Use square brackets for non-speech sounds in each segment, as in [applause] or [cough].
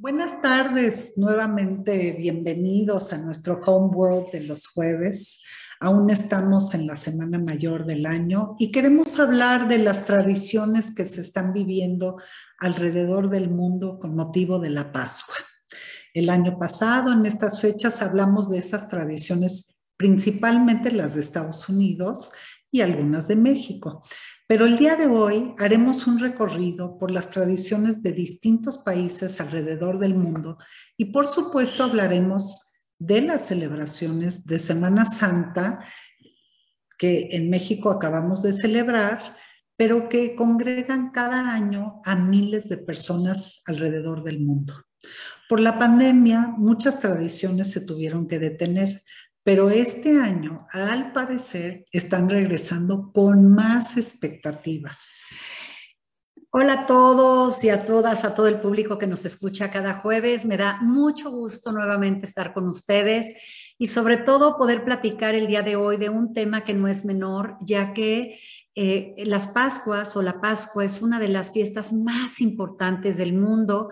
Buenas tardes, nuevamente bienvenidos a nuestro Home World de los jueves. Aún estamos en la semana mayor del año y queremos hablar de las tradiciones que se están viviendo alrededor del mundo con motivo de la Pascua. El año pasado, en estas fechas, hablamos de esas tradiciones, principalmente las de Estados Unidos y algunas de México. Pero el día de hoy haremos un recorrido por las tradiciones de distintos países alrededor del mundo y por supuesto hablaremos de las celebraciones de Semana Santa que en México acabamos de celebrar, pero que congregan cada año a miles de personas alrededor del mundo. Por la pandemia, muchas tradiciones se tuvieron que detener, pero este año, al parecer, están regresando con más expectativas. Hola a todos y a todas, a todo el público que nos escucha cada jueves. Me da mucho gusto nuevamente estar con ustedes y sobre todo poder platicar el día de hoy de un tema que no es menor, ya que eh, las Pascuas o la Pascua es una de las fiestas más importantes del mundo.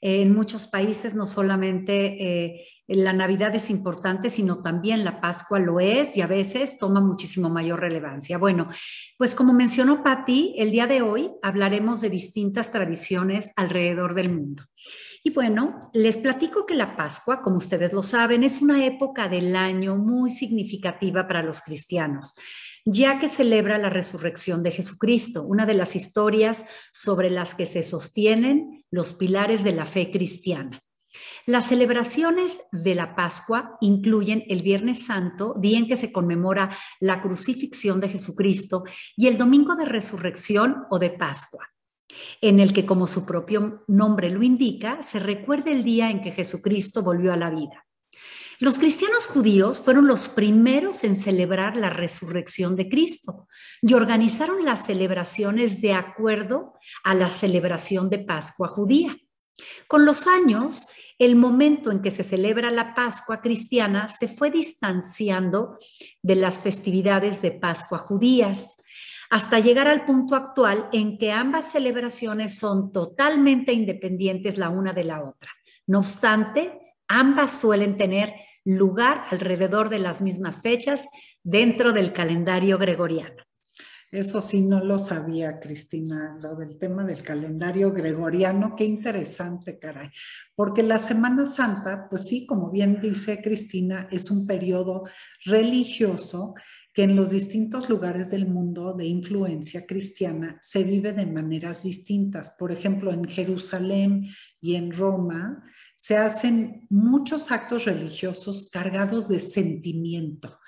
en muchos países no solamente eh, la Navidad es importante, sino también la Pascua lo es y a veces toma muchísimo mayor relevancia. Bueno, pues como mencionó Patti, el día de hoy hablaremos de distintas tradiciones alrededor del mundo. Y bueno, les platico que la Pascua, como ustedes lo saben, es una época del año muy significativa para los cristianos ya que celebra la resurrección de Jesucristo, una de las historias sobre las que se sostienen los pilares de la fe cristiana. Las celebraciones de la Pascua incluyen el Viernes Santo, día en que se conmemora la crucifixión de Jesucristo, y el Domingo de Resurrección o de Pascua, en el que, como su propio nombre lo indica, se recuerda el día en que Jesucristo volvió a la vida. Los cristianos judíos fueron los primeros en celebrar la resurrección de Cristo y organizaron las celebraciones de acuerdo a la celebración de Pascua judía. Con los años, el momento en que se celebra la Pascua cristiana se fue distanciando de las festividades de Pascua judías, hasta llegar al punto actual en que ambas celebraciones son totalmente independientes la una de la otra. No obstante, ambas suelen tener lugar alrededor de las mismas fechas dentro del calendario gregoriano. Eso sí, no lo sabía, Cristina, lo del tema del calendario gregoriano, qué interesante, caray. Porque la Semana Santa, pues sí, como bien dice Cristina, es un periodo religioso que en los distintos lugares del mundo de influencia cristiana se vive de maneras distintas. Por ejemplo, en Jerusalén y en Roma se hacen muchos actos religiosos cargados de sentimiento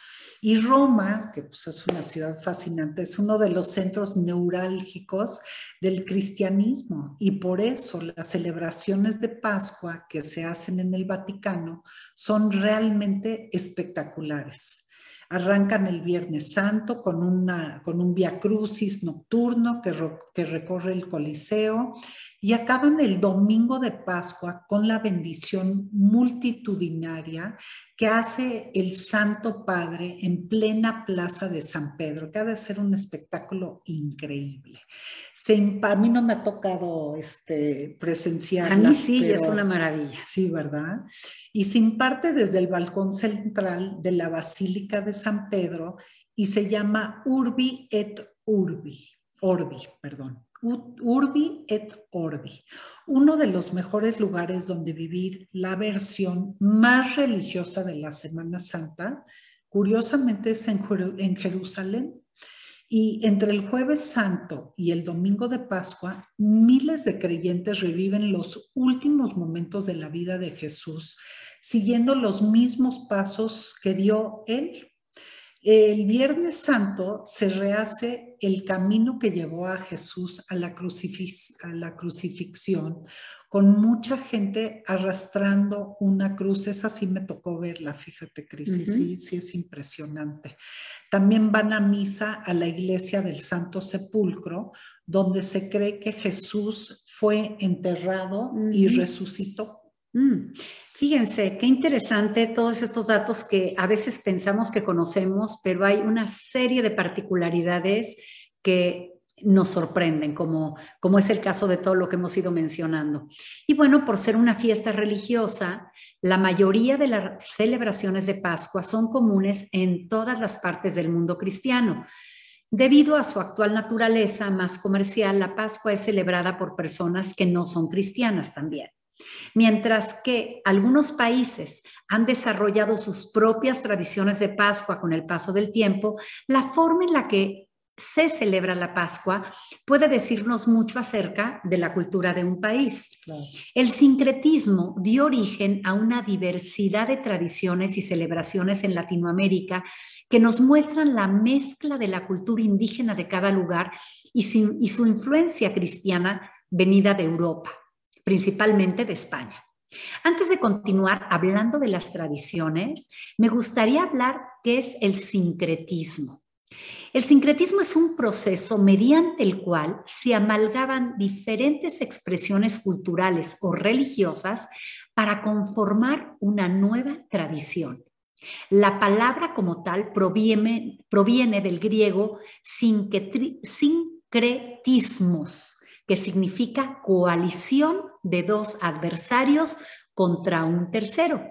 y Roma, que pues es una ciudad fascinante, es uno de los centros neurálgicos del cristianismo y por eso las celebraciones de Pascua que se hacen en el Vaticano son realmente espectaculares. Arrancan el Viernes Santo con, un Via Crucis nocturno que recorre el Coliseo y acaban el domingo de Pascua con la bendición multitudinaria que hace el Santo Padre en plena plaza de San Pedro, que ha de ser un espectáculo increíble. Se, a mí no me ha tocado este, presenciar. A mí sí, es una maravilla. Sí, ¿verdad? Y se imparte desde el balcón central de la Basílica de San Pedro y se llama Urbi et Urbi, Orbi, perdón. Urbi et Orbi, uno de los mejores lugares donde vivir la versión más religiosa de la Semana Santa, curiosamente es en, Jerusalén. Y entre el jueves santo y el domingo de Pascua, miles de creyentes reviven los últimos momentos de la vida de Jesús, siguiendo los mismos pasos que dio él el Viernes Santo se rehace el camino que llevó a Jesús a la, crucifixión, con mucha gente arrastrando una cruz. Esa sí me tocó verla, fíjate, Cris, sí, sí es impresionante. También van a misa a la iglesia del Santo Sepulcro, donde se cree que Jesús fue enterrado y resucitó. Mm. Fíjense, qué interesante todos estos datos que a veces pensamos que conocemos, pero hay una serie de particularidades que nos sorprenden, como, como es el caso de todo lo que hemos ido mencionando. Y bueno, por ser una fiesta religiosa, la mayoría de las celebraciones de Pascua son comunes en todas las partes del mundo cristiano. Debido a su actual naturaleza más comercial, la Pascua es celebrada por personas que no son cristianas también. Mientras que algunos países han desarrollado sus propias tradiciones de Pascua con el paso del tiempo, la forma en la que se celebra la Pascua puede decirnos mucho acerca de la cultura de un país. El sincretismo dio origen a una diversidad de tradiciones y celebraciones en Latinoamérica que nos muestran la mezcla de la cultura indígena de cada lugar y su influencia cristiana venida de Europa, principalmente de España. Antes de continuar hablando de las tradiciones, me gustaría hablar qué es el sincretismo. El sincretismo es un proceso mediante el cual se amalgaban diferentes expresiones culturales o religiosas para conformar una nueva tradición. La palabra como tal proviene, del griego sincretismos, que significa coalición de dos adversarios contra un tercero.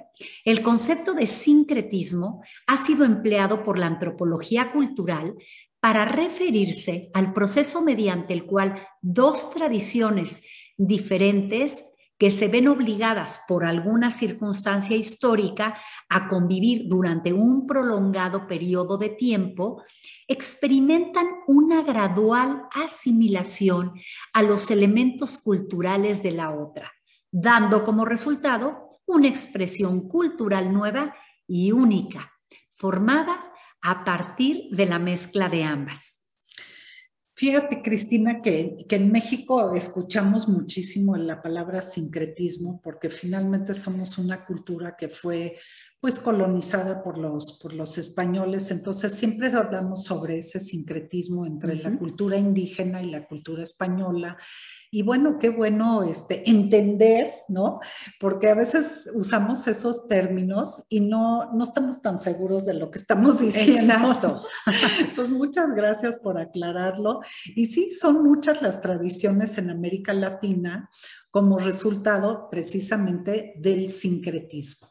El concepto de sincretismo ha sido empleado por la antropología cultural para referirse al proceso mediante el cual dos tradiciones diferentes que se ven obligadas por alguna circunstancia histórica a convivir durante un prolongado periodo de tiempo, experimentan una gradual asimilación a los elementos culturales de la otra dando como resultado una expresión cultural nueva y única, formada a partir de la mezcla de ambas. Fíjate, Cristina, que, que, en México escuchamos muchísimo la palabra sincretismo porque finalmente somos una cultura que fue pues colonizada por los, por los españoles, entonces siempre hablamos sobre ese sincretismo entre la cultura indígena y la cultura española y bueno, qué bueno este, entender, ¿no? Porque a veces usamos esos términos y no, no estamos tan seguros de lo que estamos diciendo. Exacto. [laughs] Pues muchas gracias por aclararlo. Y sí, son muchas las tradiciones en América Latina como resultado precisamente del sincretismo.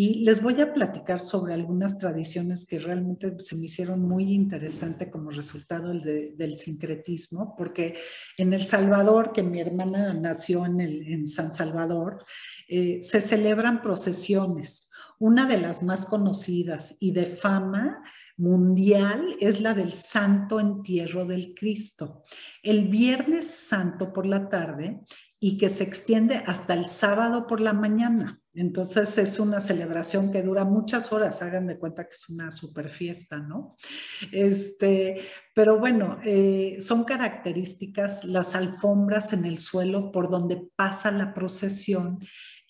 Y les voy a platicar sobre algunas tradiciones que realmente se me hicieron muy interesante como resultado del sincretismo, porque en El Salvador, que mi hermana nació en, en San Salvador, eh, se celebran procesiones. Una de las más conocidas y de fama mundial es la del Santo Entierro del Cristo. El Viernes Santo por la tarde y que se extiende hasta el sábado por la mañana. Entonces es una celebración que dura muchas horas, hagan de cuenta que es una super fiesta, ¿no? Este, pero bueno, eh, son características las alfombras en el suelo por donde pasa la procesión,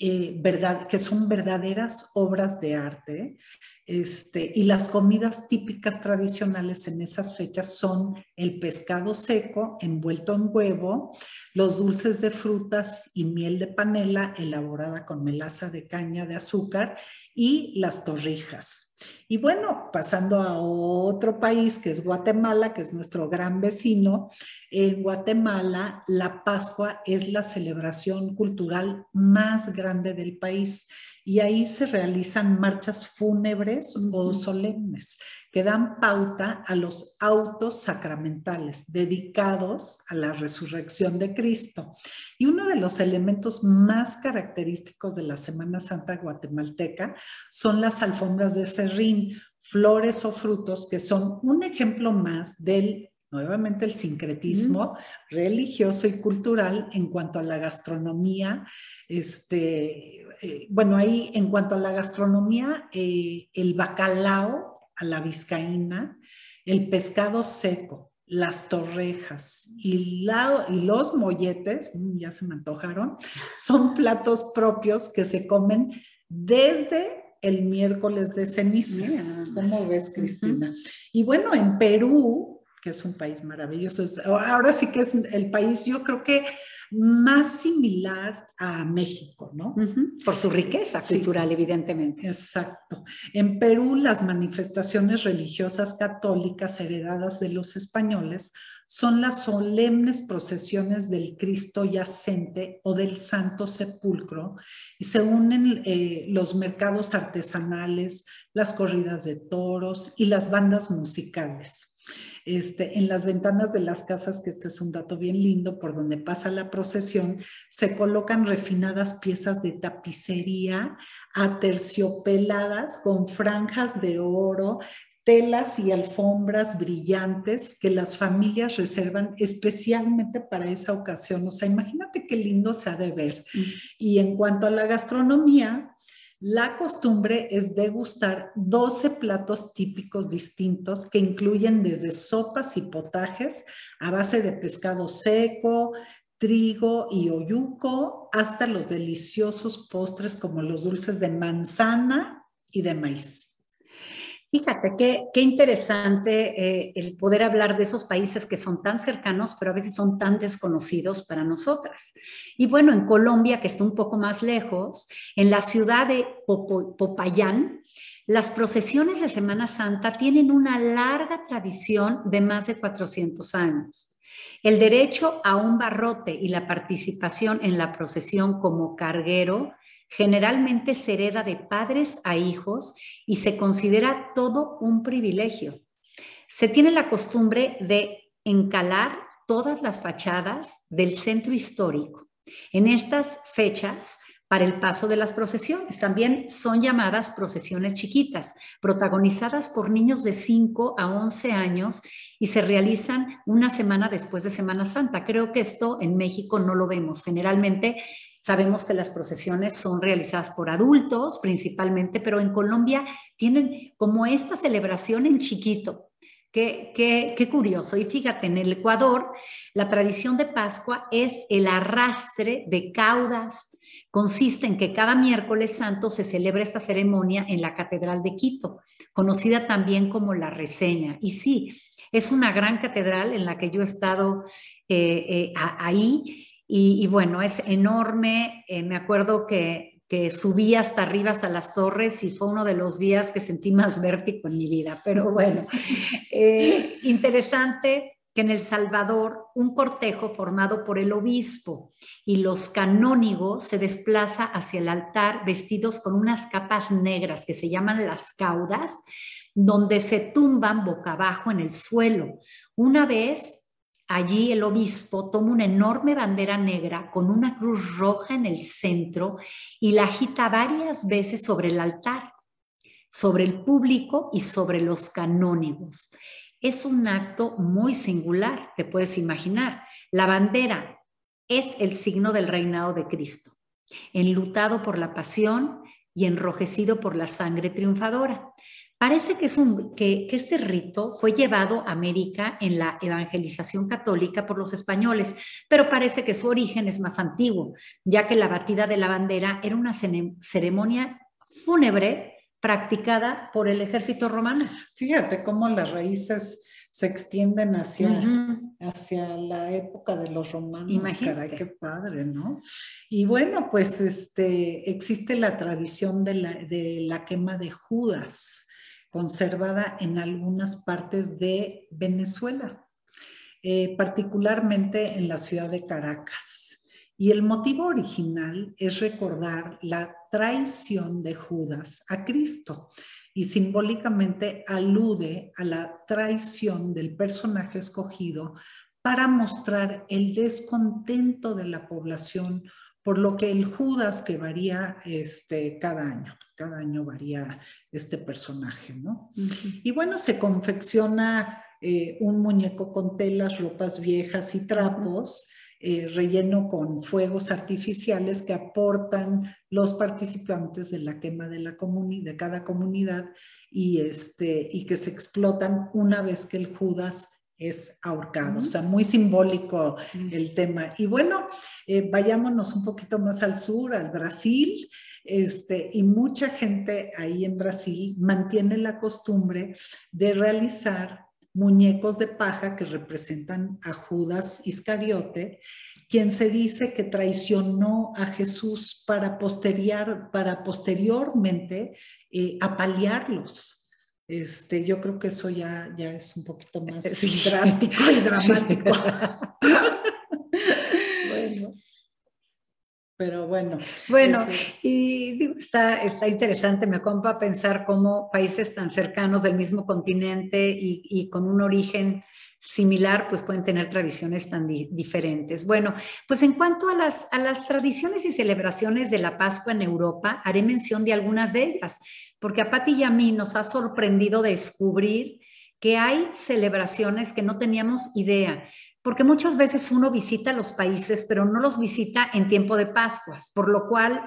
eh, verdad, que son verdaderas obras de arte. Este, y las comidas típicas tradicionales en esas fechas son el pescado seco envuelto en huevo, los dulces de frutas y miel de panela elaborada con melaza de caña de azúcar y las torrijas. Y bueno, pasando a otro país que es Guatemala, que es nuestro gran vecino, en Guatemala la Pascua es la celebración cultural más grande del país y ahí se realizan marchas fúnebres o solemnes que dan pauta a los autos sacramentales dedicados a la resurrección de Cristo. Y uno de los elementos más característicos de la Semana Santa guatemalteca son las alfombras de serrín, flores o frutos que son un ejemplo más del nuevamente el sincretismo religioso y cultural en cuanto a la gastronomía. Este, eh, bueno, ahí en cuanto a la gastronomía, eh, el bacalao a la vizcaína, el pescado seco, las torrejas y, y los molletes, mm, ya se me antojaron, son platos propios que se comen desde el miércoles de ceniza. ¿Cómo ves, Cristina? Y bueno, en Perú, que es un país maravilloso. Ahora sí que es el país, yo creo que más similar a México, ¿no? Por su riqueza cultural, evidentemente. Exacto. En Perú, las manifestaciones religiosas católicas heredadas de los españoles son las solemnes procesiones del Cristo yacente o del Santo Sepulcro y se unen eh, los mercados artesanales, las corridas de toros y las bandas musicales. Este, en las ventanas de las casas, que este es un dato bien lindo, por donde pasa la procesión, se colocan refinadas piezas de tapicería aterciopeladas con franjas de oro, telas y alfombras brillantes que las familias reservan especialmente para esa ocasión. O sea, imagínate qué lindo se ha de ver. Mm. Y en cuanto a la gastronomía, la costumbre es degustar 12 platos típicos distintos que incluyen desde sopas y potajes a base de pescado seco, trigo y oyuco, hasta los deliciosos postres como los dulces de manzana y de maíz. Fíjate, qué, interesante eh, el poder hablar de esos países que son tan cercanos, pero a veces son tan desconocidos para nosotras. Y bueno, en Colombia, que está un poco más lejos, en la ciudad de Popayán, las procesiones de Semana Santa tienen una larga tradición de más de 400 años. El derecho a un barrote y la participación en la procesión como carguero Generalmente se hereda de padres a hijos y se considera todo un privilegio. Se tiene la costumbre de encalar todas las fachadas del centro histórico. En estas fechas, para el paso de las procesiones. También son llamadas procesiones chiquitas, protagonizadas por niños de 5 a 11 años y se realizan una semana después de Semana Santa. Creo que esto en México no lo vemos. Generalmente Sabemos que las procesiones son realizadas por adultos principalmente, pero en Colombia tienen como esta celebración en chiquito. Qué, curioso. Y fíjate, en el Ecuador, la tradición de Pascua es el arrastre de caudas. Consiste en que cada miércoles santo se celebra esta ceremonia en la Catedral de Quito, conocida también como la Reseña. Y sí, es una gran catedral en la que yo he estado eh, eh, ahí y, bueno, es enorme. Eh, me acuerdo que, que, subí hasta arriba, hasta las torres, y fue uno de los días que sentí más vértigo en mi vida. Pero bueno, [laughs] eh, interesante que en El Salvador un cortejo formado por el obispo y los canónigos se desplaza hacia el altar vestidos con unas capas negras que se llaman las caudas, donde se tumban boca abajo en el suelo. Una vez Allí el obispo toma una enorme bandera negra con una cruz roja en el centro y la agita varias veces sobre el altar, sobre el público y sobre los canónigos. Es un acto muy singular, te puedes imaginar. La bandera es el signo del reinado de Cristo, enlutado por la pasión y enrojecido por la sangre triunfadora. Parece que, es un, que, este rito fue llevado a América en la evangelización católica por los españoles, pero parece que su origen es más antiguo, ya que la batida de la bandera era una ceremonia fúnebre practicada por el ejército romano. Fíjate cómo las raíces se extienden hacia, hacia la época de los romanos. Imagínate. qué padre, ¿no? Y bueno, pues este, existe la tradición de la, de la quema de Judas conservada en algunas partes de Venezuela, eh, particularmente en la ciudad de Caracas. Y el motivo original es recordar la traición de Judas a Cristo y simbólicamente alude a la traición del personaje escogido para mostrar el descontento de la población por lo que el Judas que varía este, cada año, cada año varía este personaje, ¿no? Y bueno, se confecciona eh, un muñeco con telas, ropas viejas y trapos, eh, relleno con fuegos artificiales que aportan los participantes de la quema de, la de cada comunidad y, este, y que se explotan una vez que el Judas es ahorcado, o sea, muy simbólico el tema. Y bueno, eh, vayámonos un poquito más al sur, al Brasil, este, y mucha gente ahí en Brasil mantiene la costumbre de realizar muñecos de paja que representan a Judas Iscariote, quien se dice que traicionó a Jesús para, posterior, para posteriormente eh, apalearlos. Este, yo creo que eso ya, ya es un poquito [laughs] más drástico y dramático. [laughs] bueno. Pero bueno. Bueno, y digo, está, está interesante, me compa pensar cómo países tan cercanos del mismo continente y, y con un origen similar, pues pueden tener tradiciones tan diferentes. Bueno, pues en cuanto a las, a las tradiciones y celebraciones de la Pascua en Europa, haré mención de algunas de ellas, porque a Pati y a mí nos ha sorprendido descubrir que hay celebraciones que no teníamos idea porque muchas veces uno visita los países, pero no los visita en tiempo de Pascuas, por lo cual,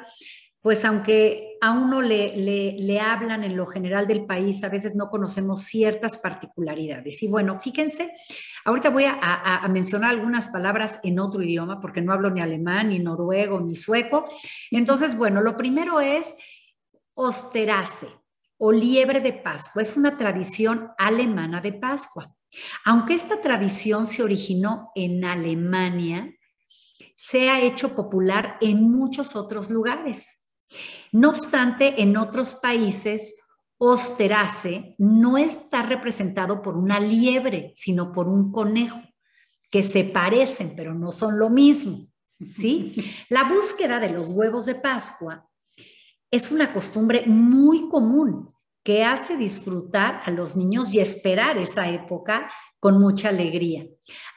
pues aunque a uno le, le, hablan en lo general del país, a veces no conocemos ciertas particularidades. Y bueno, fíjense, ahorita voy a, a, mencionar algunas palabras en otro idioma, porque no hablo ni alemán, ni noruego, ni sueco. Entonces, bueno, lo primero es osterase o liebre de Pascua. Es una tradición alemana de Pascua. Aunque esta tradición se originó en Alemania, se ha hecho popular en muchos otros lugares. No obstante, en otros países, Osterase no está representado por una liebre, sino por un conejo, que se parecen, pero no son lo mismo. ¿sí? [laughs] La búsqueda de los huevos de Pascua es una costumbre muy común que hace disfrutar a los niños y esperar esa época con mucha alegría.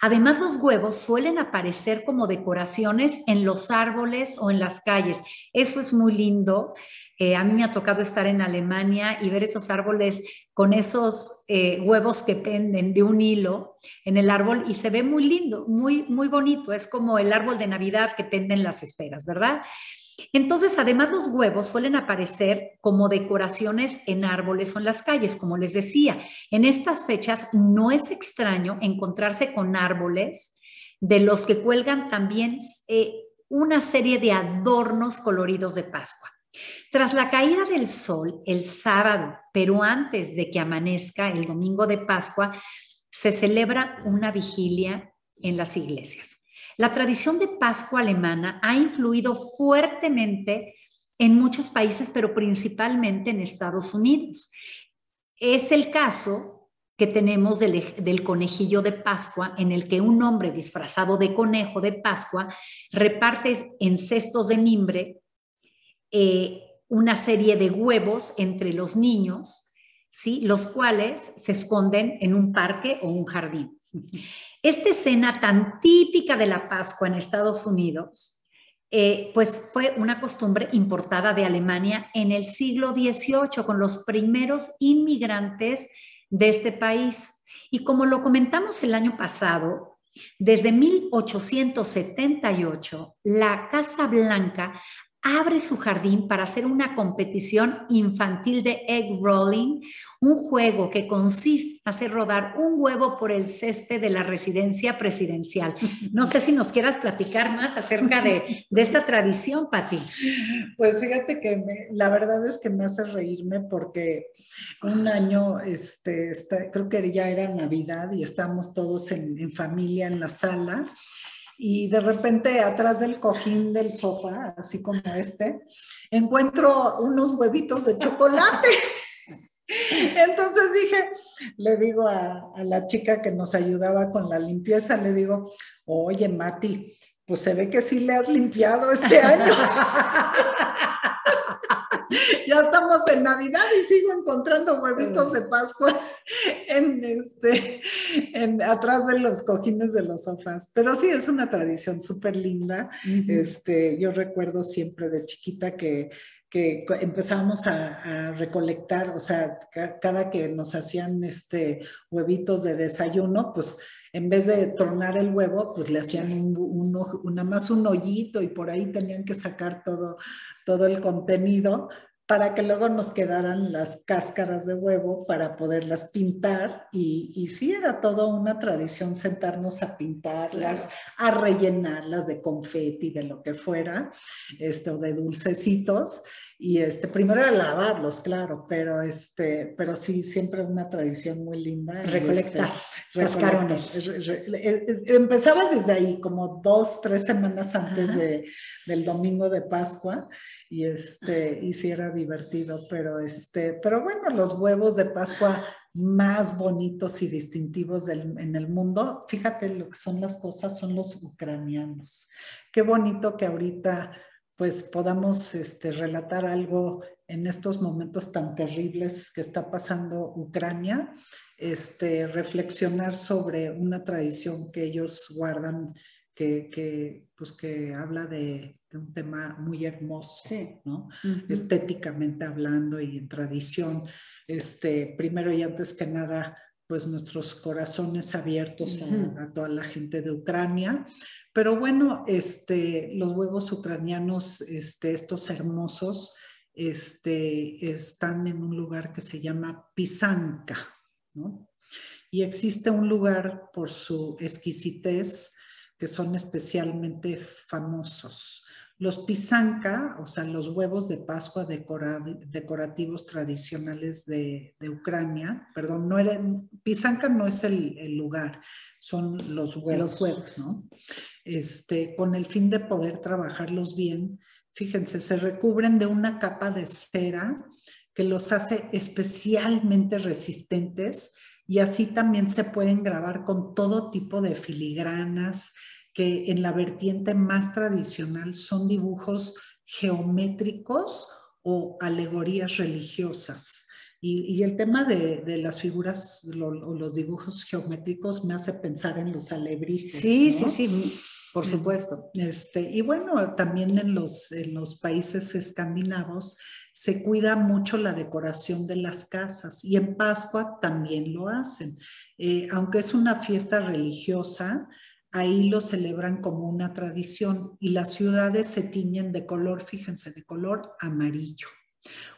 Además, los huevos suelen aparecer como decoraciones en los árboles o en las calles. Eso es muy lindo. Eh, a mí me ha tocado estar en Alemania y ver esos árboles con esos eh, huevos que penden de un hilo en el árbol y se ve muy lindo, muy, muy bonito. Es como el árbol de Navidad que penden las esferas, ¿verdad? Entonces, además los huevos suelen aparecer como decoraciones en árboles o en las calles, como les decía. En estas fechas no es extraño encontrarse con árboles de los que cuelgan también eh, una serie de adornos coloridos de Pascua. Tras la caída del sol el sábado, pero antes de que amanezca el domingo de Pascua, se celebra una vigilia en las iglesias. La tradición de Pascua alemana ha influido fuertemente en muchos países, pero principalmente en Estados Unidos. Es el caso que tenemos del, conejillo de Pascua, en el que un hombre disfrazado de conejo de Pascua reparte en cestos de mimbre eh, una serie de huevos entre los niños, ¿sí? los cuales se esconden en un parque o un jardín. Esta escena tan típica de la Pascua en Estados Unidos, eh, pues fue una costumbre importada de Alemania en el siglo XVIII con los primeros inmigrantes de este país. Y como lo comentamos el año pasado, desde 1878, la Casa Blanca abre su jardín para hacer una competición infantil de egg rolling, un juego que consiste en hacer rodar un huevo por el césped de la residencia presidencial. No sé si nos quieras platicar más acerca de, esta tradición, Pati. Pues fíjate que la verdad es que me hace reírme porque un año, este, creo que ya era Navidad y estamos todos en familia en la sala y de repente atrás del cojín del sofá, así como este, encuentro unos huevitos de chocolate. [laughs] Entonces dije, le digo a, a, la chica que nos ayudaba con la limpieza, le digo, oye Mati, pues se ve que sí le has limpiado este año. [laughs] ya estamos en Navidad y sigo encontrando huevitos de Pascua en este, en, atrás de los cojines de los sofás. Pero sí, es una tradición súper linda. este, yo recuerdo siempre de chiquita que que empezábamos a, recolectar, o sea, cada que nos hacían este huevitos de desayuno, pues en vez de tronar el huevo, pues le hacían un, un, nada más un hoyito y por ahí tenían que sacar todo, todo el contenido para que luego nos quedaran las cáscaras de huevo para poderlas pintar. Y, y sí era toda una tradición sentarnos a pintarlas, a rellenarlas de confeti, de lo que fuera, esto de dulcecitos Y este, primero era lavarlos, claro, pero, este, pero sí, siempre una tradición muy linda. Recolectar este, empezaba desde ahí, como dos, tres semanas antes de, del domingo de Pascua, y, este, y sí era divertido, pero, este, pero bueno, los huevos de Pascua más bonitos y distintivos en el mundo, fíjate lo que son las cosas, son los ucranianos. Qué bonito que ahorita pues podamos este, relatar algo en estos momentos tan terribles que está pasando Ucrania, este, reflexionar sobre una tradición que ellos guardan que, pues que habla de, un tema muy hermoso, ¿no? Estéticamente hablando y en tradición. Este, primero y antes que nada, pues nuestros corazones abiertos a, toda la gente de Ucrania. Pero bueno, este, los huevos ucranianos, este, estos hermosos, este, están en un lugar que se llama Pisanka, ¿no? Y existe un lugar por su exquisitez que son especialmente famosos. Los pisanka, o sea, los huevos de Pascua decorativos tradicionales de, Ucrania, perdón, no eran, pisanka no es el, lugar, son los huevos, huevos, ¿no? Este, con el fin de poder trabajarlos bien, fíjense, se recubren de una capa de cera que los hace especialmente resistentes y así también se pueden grabar con todo tipo de filigranas, que en la vertiente más tradicional son dibujos geométricos o alegorías religiosas. Y, el tema de, las figuras o los dibujos geométricos me hace pensar en los alebrijes. Sí, sí, sí, por supuesto. Este, y bueno, también en los, en los países escandinavos se cuida mucho la decoración de las casas y en Pascua también lo hacen. Eh, aunque es una fiesta religiosa, ahí lo celebran como una tradición y las ciudades se tiñen de color, fíjense, de color amarillo,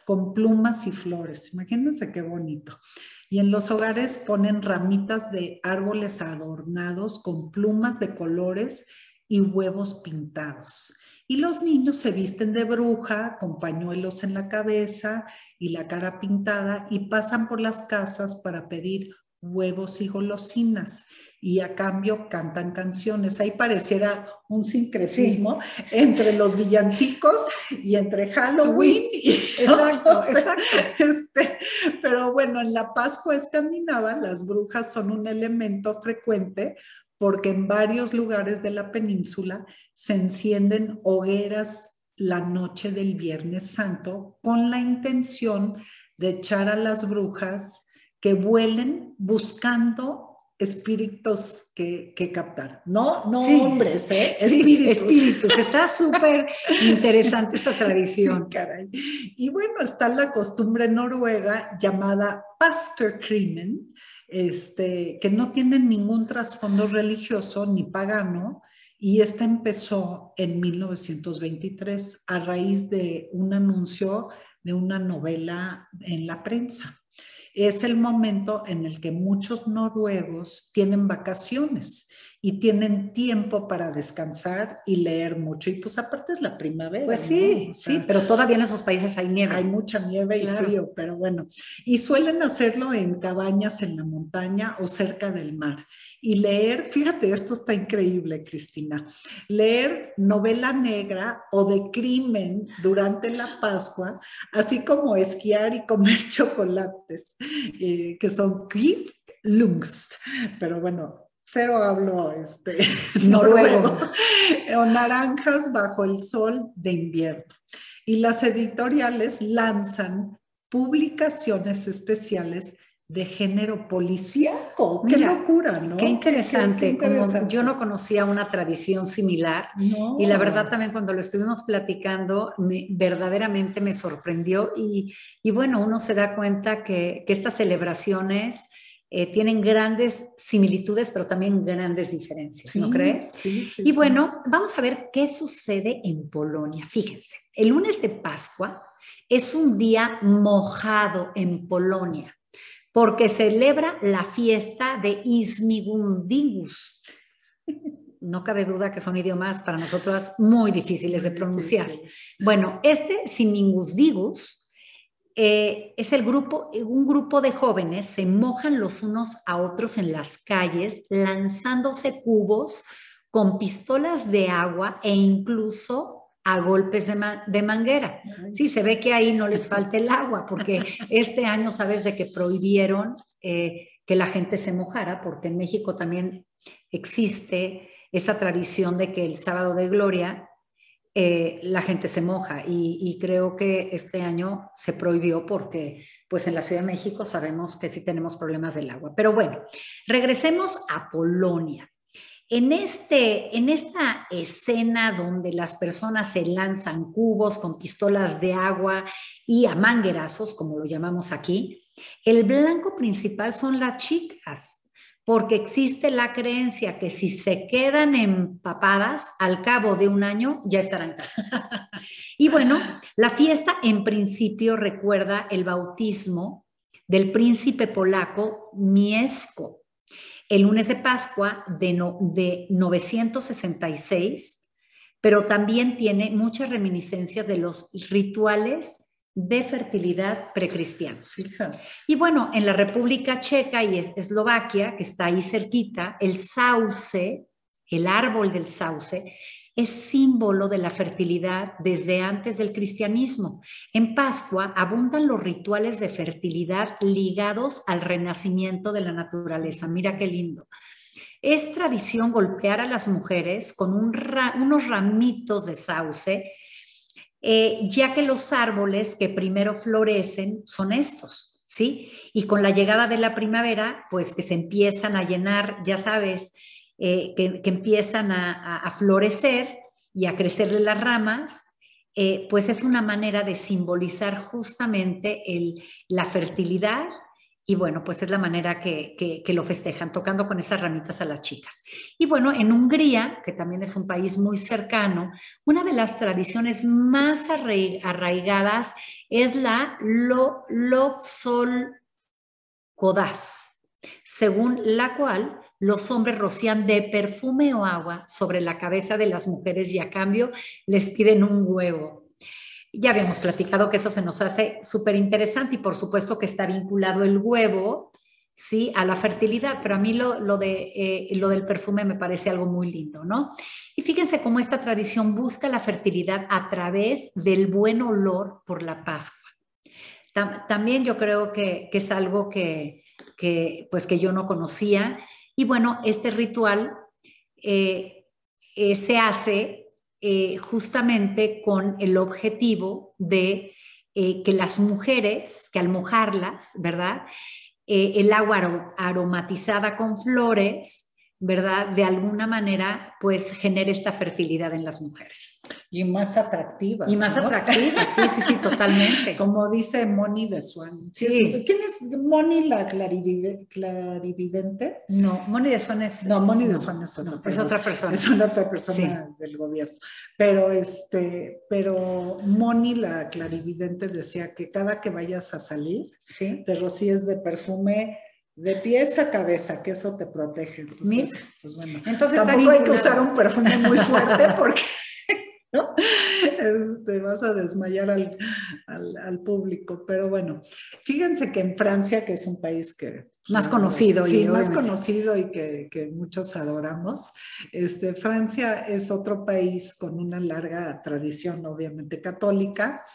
con plumas y flores. Imagínense qué bonito. Y en los hogares ponen ramitas de árboles adornados con plumas de colores y huevos pintados. Y los niños se visten de bruja con pañuelos en la cabeza y la cara pintada y pasan por las casas para pedir huevos y golosinas y a cambio cantan canciones. Ahí pareciera un sincretismo entre los villancicos y entre Halloween. [laughs] exacto, exacto. Este, pero bueno, en la Pascua escandinava las brujas son un elemento frecuente porque en varios lugares de la península se encienden hogueras la noche del Viernes Santo con la intención de echar a las brujas que vuelen buscando espíritus que, captar. No, no hombres, ¿eh? espíritus. espíritus. Está súper interesante esta [laughs] tradición. caray. Y bueno, está la costumbre noruega llamada Paskerkrimen, este, que no tiene ningún trasfondo religioso ni pagano, y esta empezó en 1923 a raíz de un anuncio de una novela en la prensa es el momento en el que muchos noruegos tienen vacaciones y tienen tiempo para descansar y leer mucho. Y pues aparte es la primavera. Pues sí, sí, pero todavía en esos países hay nieve. Hay mucha nieve y frío, pero bueno. Y suelen hacerlo en cabañas en la montaña o cerca del mar. Y leer, fíjate, esto está increíble, Cristina, leer novela negra o de crimen durante la Pascua, así como esquiar y comer [laughs] chocolates, eh, que son Kvip Lungst. Pero bueno, cero hablo este, [laughs] noruego, [laughs] o naranjas bajo el sol de invierno. Y las editoriales lanzan publicaciones especiales de género policíaco. Qué locura, ¿no? Qué interesante. yo no conocía una tradición similar y la verdad también cuando lo estuvimos platicando verdaderamente me sorprendió y, bueno, uno se da cuenta que, que estas celebraciones eh, tienen grandes similitudes, pero también grandes diferencias, ¿no crees? Sí, sí. Y bueno, vamos a ver qué sucede en Polonia. Fíjense, el lunes de Pascua es un día mojado en Polonia porque celebra la fiesta de Ismigundingus. [laughs] no cabe duda que son idiomas para nosotros muy difíciles de pronunciar. Bueno, este Siningus Digus eh, es el grupo, un grupo de jóvenes se mojan los unos a otros en las calles, lanzándose cubos con pistolas de agua e incluso a golpes de, manguera. Sí, se ve que ahí no les [laughs] falta el agua, porque este año sabes de que prohibieron eh, que la gente se mojara, porque en México también existe esa tradición de que el sábado de gloria eh, la gente se moja y, creo que este año se prohibió porque pues en la Ciudad de México sabemos que sí tenemos problemas del agua. Pero bueno, regresemos a Polonia. En, este, en esta escena donde las personas se lanzan cubos con pistolas de agua y a manguerazos, como lo llamamos aquí, el blanco principal son las chicas, porque existe la creencia que si se quedan empapadas, al cabo de un año ya estarán casadas. Y bueno, la fiesta en principio recuerda el bautismo del príncipe polaco Miesco, el lunes de Pascua de, de 966, pero también tiene muchas reminiscencias de los rituales de fertilidad precristianos. Y bueno, en la República Checa y Eslovaquia, que está ahí cerquita, el sauce, el árbol del sauce, es símbolo de la fertilidad desde antes del cristianismo. En Pascua abundan los rituales de fertilidad ligados al renacimiento de la naturaleza. Mira qué lindo. Es tradición golpear a las mujeres con unos ramitos de sauce eh, ya que los árboles que primero florecen son estos, ¿sí? Y con la llegada de la primavera, pues que se empiezan a llenar, ya sabes, eh, que, empiezan a, florecer y a crecerle las ramas, eh, pues es una manera de simbolizar justamente la fertilidad y bueno, pues es la manera que, lo festejan, tocando con esas ramitas a las chicas. Y bueno, en Hungría, que también es un país muy cercano, una de las tradiciones más arraigadas es la lo, Sol Kodas, según la cual los hombres rocian de perfume o agua sobre la cabeza de las mujeres y a cambio les piden un huevo. Ya habíamos platicado que eso se nos hace súper interesante y por supuesto que está vinculado el huevo, ¿sí? A la fertilidad, pero a mí lo, lo de, eh, lo del perfume me parece algo muy lindo, ¿no? Y fíjense cómo esta tradición busca la fertilidad a través del buen olor por la Pascua. también yo creo que, es algo que, pues que yo no conocía. Y bueno, este ritual eh, eh, se hace eh, justamente con el objetivo de eh, que las mujeres, que al mojarlas, ¿verdad? Eh, el agua aromatizada con flores, ¿verdad? De alguna manera, pues genere esta fertilidad en las mujeres. Y más atractivas. Y más atractivas, sí, sí, sí, totalmente. [laughs] Como dice Moni de Swan. ¿Quién es Moni la clarividente? No, Moni de Swan es... No, Moni de Swan es otra, es otra persona. Es otra persona del gobierno. Pero, este, pero Moni la clarividente decía que cada que vayas a salir, te rocíes de perfume de pies a cabeza, que eso te protege. Entonces, pues bueno, Entonces, tampoco hay que usar un perfume muy fuerte [laughs] porque [laughs] ¿no? Este, vas a desmayar al, público. Pero bueno, fíjense que en Francia, que es un país que... Más conocido. Sí, más conocido y que, muchos adoramos. Este, Francia es otro país con una larga tradición, obviamente católica,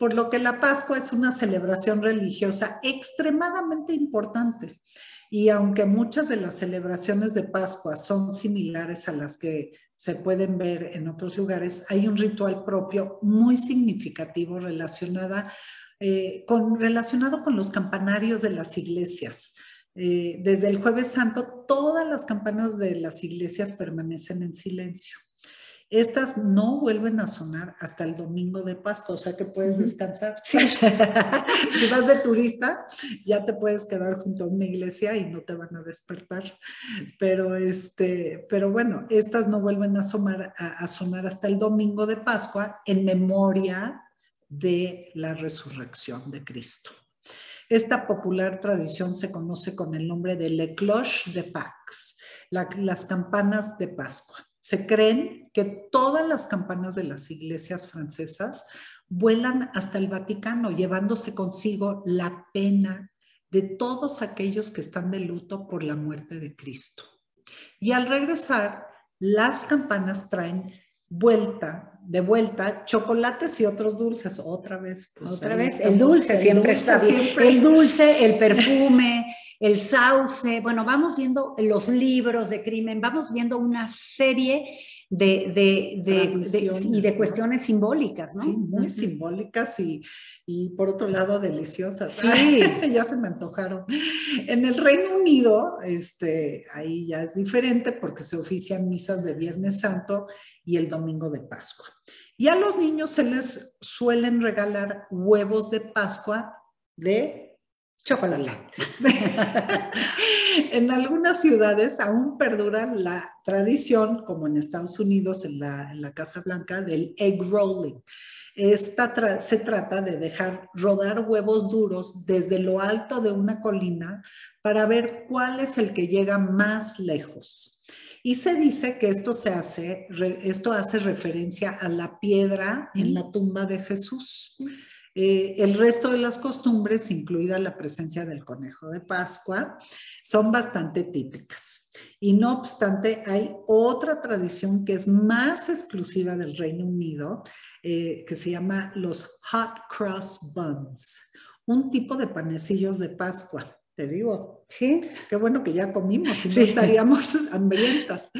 por lo que la Pascua es una celebración religiosa extremadamente importante. Y aunque muchas de las celebraciones de Pascua son similares a las que se pueden ver en otros lugares, hay un ritual propio muy significativo relacionada, eh, con, relacionado con los campanarios de las iglesias. Eh, desde el jueves santo, todas las campanas de las iglesias permanecen en silencio. Estas no vuelven a sonar hasta el domingo de Pascua, o sea que puedes descansar. [laughs] si vas de turista, ya te puedes quedar junto a una iglesia y no te van a despertar. Pero, este, pero bueno, estas no vuelven a, a sonar hasta el domingo de Pascua en memoria de la resurrección de Cristo. Esta popular tradición se conoce con el nombre de Le Cloche de Pax, las campanas de Pascua. Se creen que todas las campanas de las iglesias francesas vuelan hasta el Vaticano, llevándose consigo la pena de todos aquellos que están de luto por la muerte de Cristo. Y al regresar, las campanas traen vuelta, de vuelta, chocolates y otros dulces. Otra vez, pues, Otra vez, el dulce siempre está El dulce, el perfume, [laughs] el sauce. Bueno, vamos viendo los libros de crimen, vamos viendo una serie de, de, de, y de cuestiones simbólicas, ¿no? Sí, muy simbólicas y, y, por otro lado deliciosas. Sí, [laughs] ya se me antojaron. En el Reino Unido, este, ahí ya es diferente porque se ofician misas de Viernes Santo y el Domingo de Pascua. Y a los niños se les suelen regalar huevos de Pascua de Chocolate. [laughs] en algunas ciudades aún perdura la tradición, como en Estados Unidos, en la, Casa Blanca, del egg rolling. Esta se trata de dejar rodar huevos duros desde lo alto de una colina para ver cuál es el que llega más lejos. Y se dice que esto, se hace, esto hace referencia a la piedra en la tumba de Jesús. Eh, el resto de las costumbres, incluida la presencia del conejo de Pascua, son bastante típicas. Y no obstante, hay otra tradición que es más exclusiva del Reino Unido, eh, que se llama los hot cross buns, un tipo de panecillos de Pascua. Te digo, sí, qué bueno que ya comimos, y no estaríamos [laughs] hambrientas.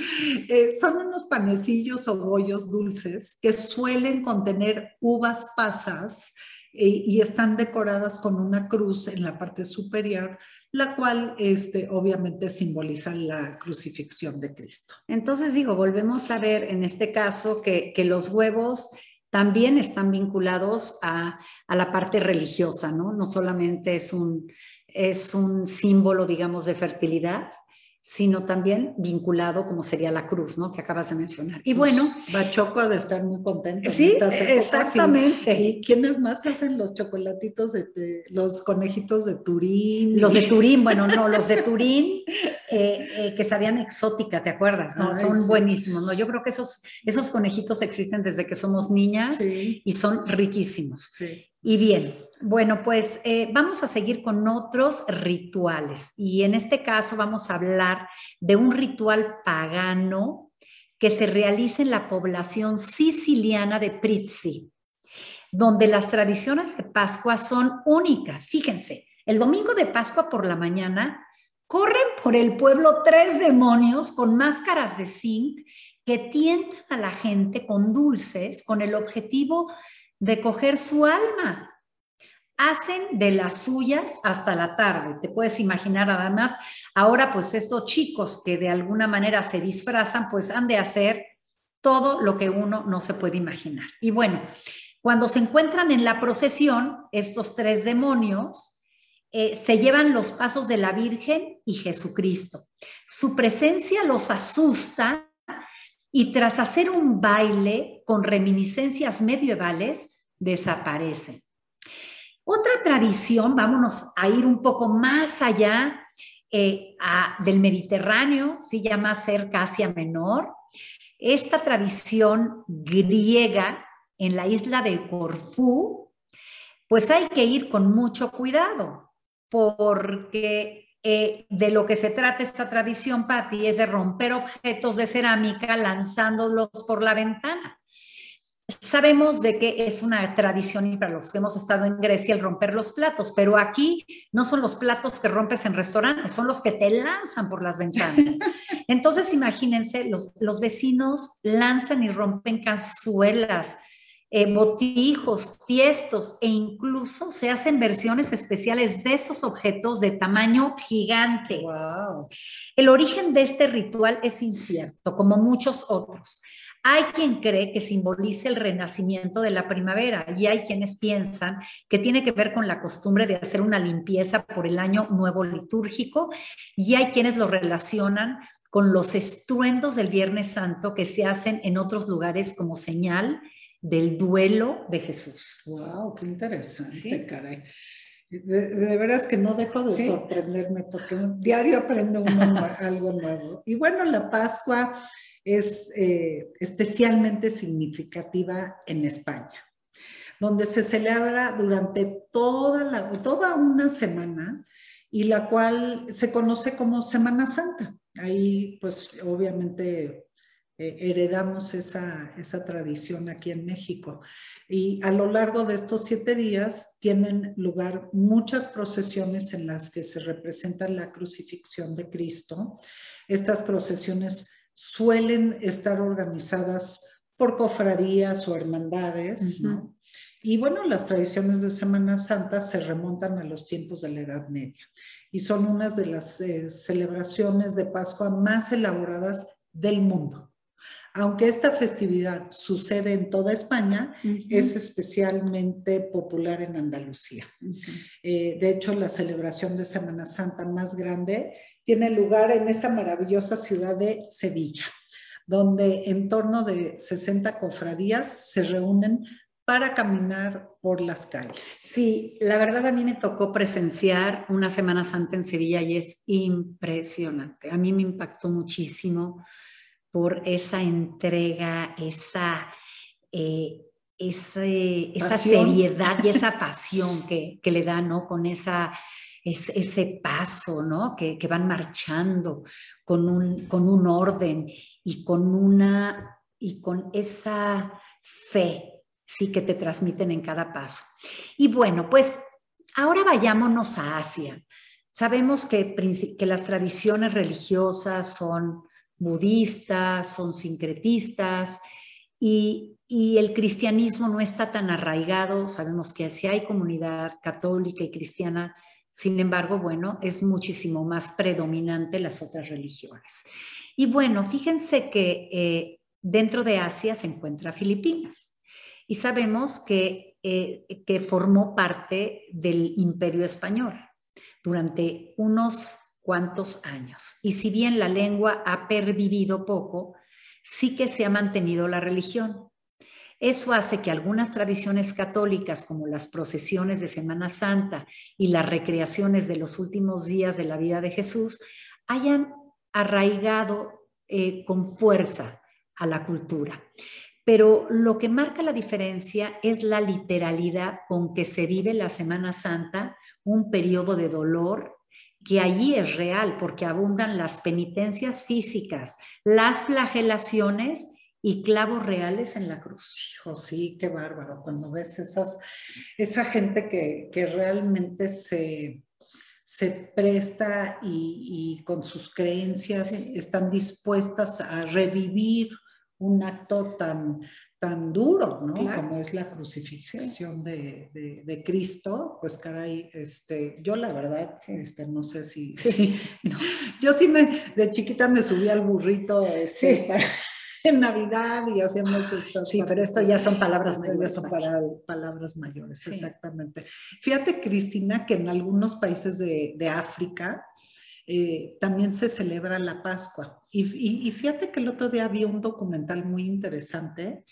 Eh, son unos panecillos o bollos dulces que suelen contener uvas pasas y están decoradas con una cruz en la parte superior, la cual este, obviamente simboliza la crucifixión de Cristo. Entonces digo, volvemos a ver en este caso que, los huevos también están vinculados a, a, la parte religiosa, ¿no? No solamente es un, es un símbolo, digamos, de fertilidad, sino también vinculado como sería la cruz, ¿no? Que acabas de mencionar. Y pues, bueno. Bachoco ha de estar muy contento. Sí, exactamente. Y, quiénes más hacen los chocolatitos de, los conejitos de Turín? Los de [laughs] Turín, bueno, no, los de Turín eh, eh, que sabían exótica, ¿te acuerdas? ¿no? son buenísimos, ¿no? Yo creo que esos, esos conejitos existen desde que somos niñas y son riquísimos. Sí. Y bien, bueno, pues eh, vamos a seguir con otros rituales y en este caso vamos a hablar de un ritual pagano que se realiza en la población siciliana de Prizzi, donde las tradiciones de Pascua son únicas. Fíjense, el domingo de Pascua por la mañana corren por el pueblo tres demonios con máscaras de zinc que tientan a la gente con dulces con el objetivo de coger su alma. Hacen de las suyas hasta la tarde. Te puedes imaginar además, ahora pues estos chicos que de alguna manera se disfrazan, pues han de hacer todo lo que uno no se puede imaginar. Y bueno, cuando se encuentran en la procesión, estos tres demonios eh, se llevan los pasos de la Virgen y Jesucristo. Su presencia los asusta y tras hacer un baile con reminiscencias medievales, desaparece. Otra tradición, vámonos a ir un poco más allá eh, del Mediterráneo, se llama cerca Asia Menor. Esta tradición griega en la isla de Corfú, pues hay que ir con mucho cuidado, porque eh, de lo que se trata esta tradición, Patti, es de romper objetos de cerámica lanzándolos por la ventana. Sabemos de que es una tradición y para los que hemos estado en Grecia el romper los platos, pero aquí no son los platos que rompes en restaurantes, son los que te lanzan por las ventanas. [laughs] Entonces, imagínense, los, los vecinos lanzan y rompen cazuelas, eh, botijos, tiestos e incluso se hacen versiones especiales de esos objetos de tamaño gigante. El origen de este ritual es incierto, como muchos otros. Hay quien cree que simboliza el renacimiento de la primavera y hay quienes piensan que tiene que ver con la costumbre de hacer una limpieza por el año nuevo litúrgico y hay quienes lo relacionan con los estruendos del Viernes Santo que se hacen en otros lugares como señal del duelo de Jesús. ¡Wow! ¡Qué interesante, caray! De, veras que no dejo de sorprenderme porque diario aprendo uno [laughs] algo nuevo. Y bueno, la Pascua es eh, especialmente significativa en España, donde se celebra durante toda, la, toda una semana y la cual se conoce como Semana Santa. Ahí, pues, obviamente eh, heredamos esa, esa tradición aquí en México. Y a lo largo de estos siete días tienen lugar muchas procesiones en las que se representa la crucifixión de Cristo. Estas procesiones suelen estar organizadas por cofradías o hermandades, ¿no? Y bueno, las tradiciones de Semana Santa se remontan a los tiempos de la Edad Media y son unas de las eh, celebraciones de Pascua más elaboradas del mundo. Aunque esta festividad sucede en toda España, es especialmente popular en Andalucía. Eh, de hecho, la celebración de Semana Santa más grande tiene lugar en esa maravillosa ciudad de Sevilla, donde en torno de 60 cofradías se reúnen para caminar por las calles. Sí, la verdad a mí me tocó presenciar una Semana Santa en Sevilla y es impresionante. A mí me impactó muchísimo por esa entrega, esa, eh, esa seriedad y esa [laughs] pasión que, le da, ¿no? Con esa, ese, paso, ¿no? Que, que, van marchando con un, con un orden y con una, y con esa fe sí que te transmiten en cada paso. Y bueno, pues ahora vayámonos a Asia. Sabemos que, que las tradiciones religiosas son budistas, son sincretistas y, y, el cristianismo no está tan arraigado. Sabemos que si hay comunidad católica y cristiana, sin embargo, bueno, es muchísimo más predominante las otras religiones. Y bueno, fíjense que eh, dentro de Asia se encuentra Filipinas y sabemos que, eh, que formó parte del imperio español durante unos cuantos años. Y si bien la lengua ha pervivido poco, sí que se ha mantenido la religión. Eso hace que algunas tradiciones católicas, como las procesiones de Semana Santa y las recreaciones de los últimos días de la vida de Jesús, hayan arraigado eh, con fuerza a la cultura. Pero lo que marca la diferencia es la literalidad con que se vive la Semana Santa, un periodo de dolor que allí es real porque abundan las penitencias físicas, las flagelaciones y clavos reales en la cruz. Hijo, sí, qué bárbaro. Cuando ves esas, esa gente que, que realmente se, se presta y, y, con sus creencias están dispuestas a revivir un acto tan, tan duro, ¿no? Como es la crucifixión de, de, Cristo, pues caray, este, yo la verdad, este, no sé si, sí. [laughs] yo sí me, de chiquita me subí al burrito, este, [laughs] en Navidad y hacíamos esto. Sí, pero esto ya son palabras mayores. Son para, palabras mayores, exactamente. Fíjate, Cristina, que en algunos países de, de África, eh, también se celebra la Pascua. Y, fíjate que el otro día había un documental muy interesante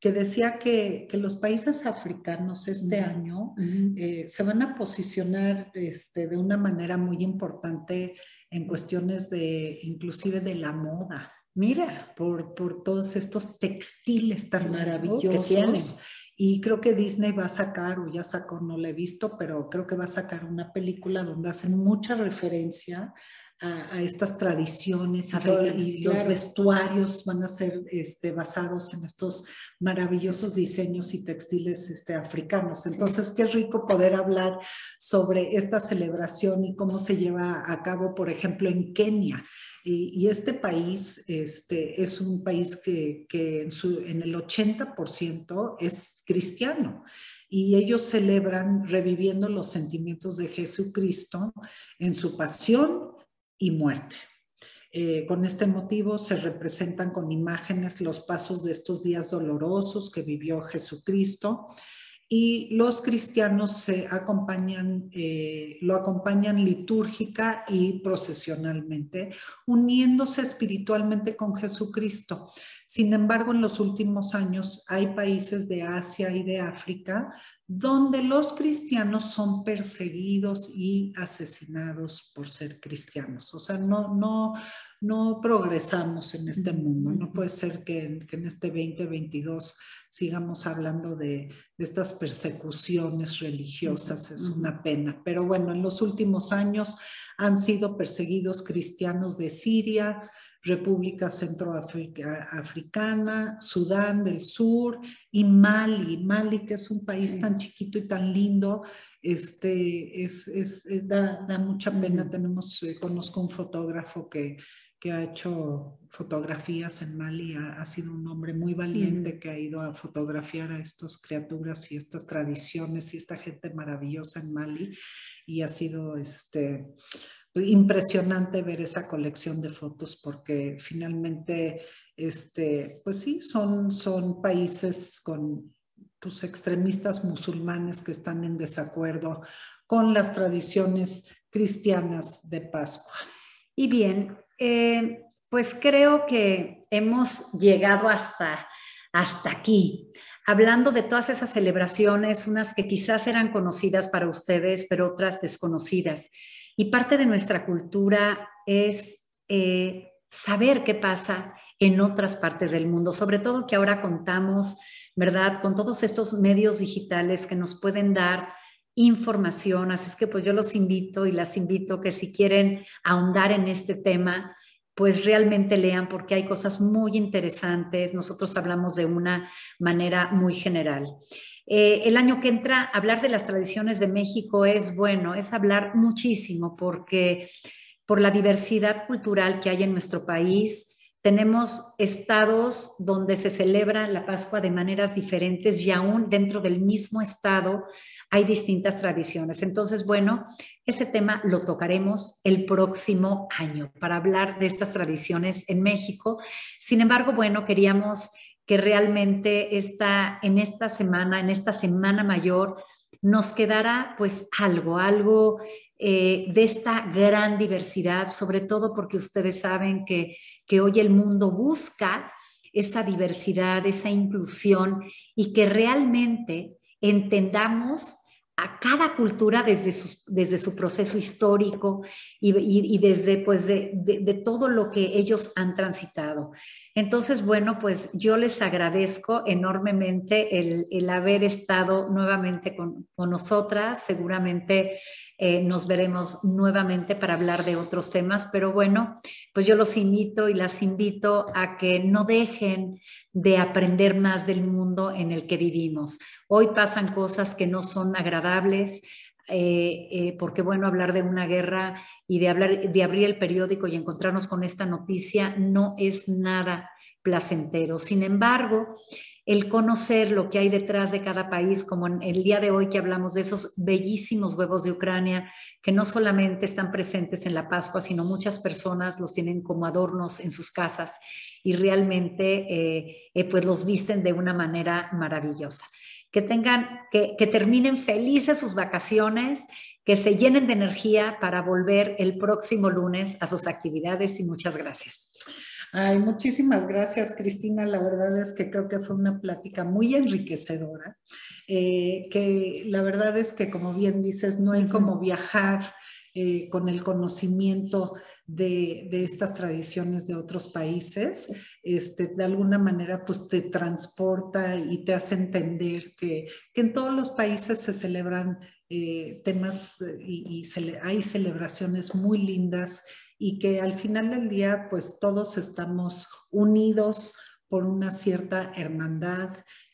que decía que, los países africanos este año eh, se van a posicionar este, de una manera muy importante en cuestiones de, inclusive de la moda. Mira, por, por todos estos textiles tan maravillosos y creo que Disney va a sacar, o ya sacó, no la he visto, pero creo que va a sacar una película donde hacen mucha referencia a, estas tradiciones y, los vestuarios van a ser este, basados en estos maravillosos diseños y textiles este, africanos. Entonces, qué rico poder hablar sobre esta celebración y cómo se lleva a cabo, por ejemplo, en Kenia. Y, este país este, es un país que, que en, su, en el 80% es cristiano y ellos celebran reviviendo los sentimientos de Jesucristo en su pasión y muerte. Eh, con este motivo se representan con imágenes los pasos de estos días dolorosos que vivió Jesucristo y los cristianos se acompañan, eh, lo acompañan litúrgica y procesionalmente, uniéndose espiritualmente con Jesucristo. Sin embargo, en los últimos años hay países de Asia y de África donde los cristianos son perseguidos y asesinados por ser cristianos. O sea, no, no, no progresamos en este mundo. No puede ser que, en este 2022 sigamos hablando de, estas persecuciones religiosas. Es una pena. Pero bueno, en los últimos años han sido perseguidos cristianos de Siria, República Centroafricana, Sudán del Sur y Mali. Mali, que es un país tan chiquito y tan lindo, este, es, es, eh, da, da, mucha pena. Tenemos, eh, conozco un fotógrafo que, que ha hecho fotografías en Mali, ha, sido un hombre muy valiente que ha ido a fotografiar a estas criaturas y estas tradiciones y esta gente maravillosa en Mali y ha sido este impresionante ver esa colección de fotos porque finalmente, este, pues sí, son, son países con pues, extremistas musulmanes que están en desacuerdo con las tradiciones cristianas de Pascua. Y bien, eh, pues creo que hemos llegado hasta, hasta aquí, hablando de todas esas celebraciones, unas que quizás eran conocidas para ustedes, pero otras desconocidas. Y parte de nuestra cultura es eh, saber qué pasa en otras partes del mundo, sobre todo que ahora contamos, ¿verdad? Con todos estos medios digitales que nos pueden dar información. Así es que pues yo los invito y las invito que si quieren ahondar en este tema, pues realmente lean porque hay cosas muy interesantes. Nosotros hablamos de una manera muy general. Eh, el año que entra, hablar de las tradiciones de México es bueno, es hablar muchísimo porque por la diversidad cultural que hay en nuestro país, tenemos estados donde se celebra la Pascua de maneras diferentes y aún dentro del mismo estado hay distintas tradiciones. Entonces, bueno, ese tema lo tocaremos el próximo año para hablar de estas tradiciones en México. Sin embargo, bueno, queríamos que realmente está en esta semana, en esta semana mayor, nos quedará pues algo, algo eh, de esta gran diversidad, sobre todo porque ustedes saben que, que hoy el mundo busca esa diversidad, esa inclusión y que realmente entendamos a cada cultura desde su, desde su proceso histórico y, desde pues de, de, todo lo que ellos han transitado. Entonces, bueno, pues yo les agradezco enormemente el, el haber estado nuevamente con, con nosotras. Seguramente eh, nos veremos nuevamente para hablar de otros temas, pero bueno, pues yo los invito y las invito a que no dejen de aprender más del mundo en el que vivimos. Hoy pasan cosas que no son agradables, eh, eh, porque bueno, hablar de una guerra y de, hablar, de abrir el periódico y encontrarnos con esta noticia no es nada placentero. Sin embargo, el conocer lo que hay detrás de cada país, como en el día de hoy que hablamos de esos bellísimos huevos de Ucrania, que no solamente están presentes en la Pascua, sino muchas personas los tienen como adornos en sus casas y realmente eh, pues los visten de una manera maravillosa. Que tengan, que, que terminen felices sus vacaciones, que se llenen de energía para volver el próximo lunes a sus actividades y muchas gracias. Ay, muchísimas gracias, Cristina. La verdad es que creo que fue una plática muy enriquecedora, eh, que la verdad es que, como bien dices, no hay como viajar eh, con el conocimiento de, estas tradiciones de otros países, este, de alguna manera pues te transporta y te hace entender que, en todos los países se celebran eh, temas y, y hay celebraciones muy lindas y que al final del día pues todos estamos unidos por una cierta hermandad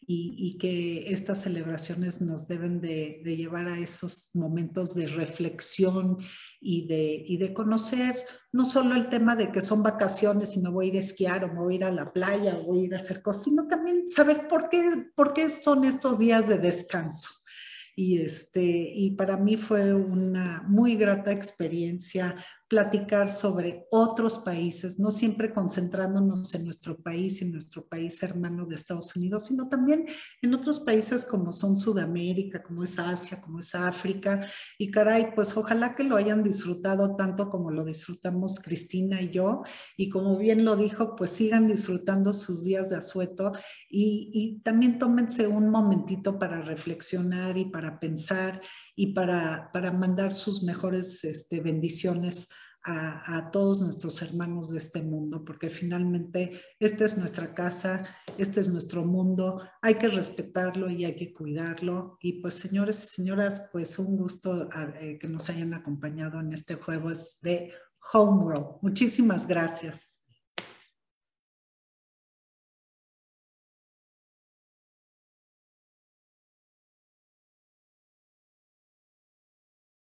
y, que estas celebraciones nos deben de, llevar a esos momentos de reflexión y de, y de conocer no solo el tema de que son vacaciones y me voy a ir a esquiar o me voy a ir a la playa o voy a ir a hacer cosas, sino también saber por qué, por qué son estos días de descanso. Y, este, y para mí fue una muy grata experiencia platicar sobre otros países, no siempre concentrándonos en nuestro país, en nuestro país hermano de Estados Unidos, sino también en otros países como son Sudamérica, como es Asia, como es África. Y caray, pues ojalá que lo hayan disfrutado tanto como lo disfrutamos Cristina y yo. Y como bien lo dijo, pues sigan disfrutando sus días de asueto y, y también tómense un momentito para reflexionar y para pensar y para, para mandar sus mejores este, bendiciones a, todos nuestros hermanos de este mundo, porque finalmente esta es nuestra casa, este es nuestro mundo, hay que respetarlo y hay que cuidarlo. Y pues señores y señoras, pues un gusto eh, que nos hayan acompañado en este jueves de Homeworld. Muchísimas gracias.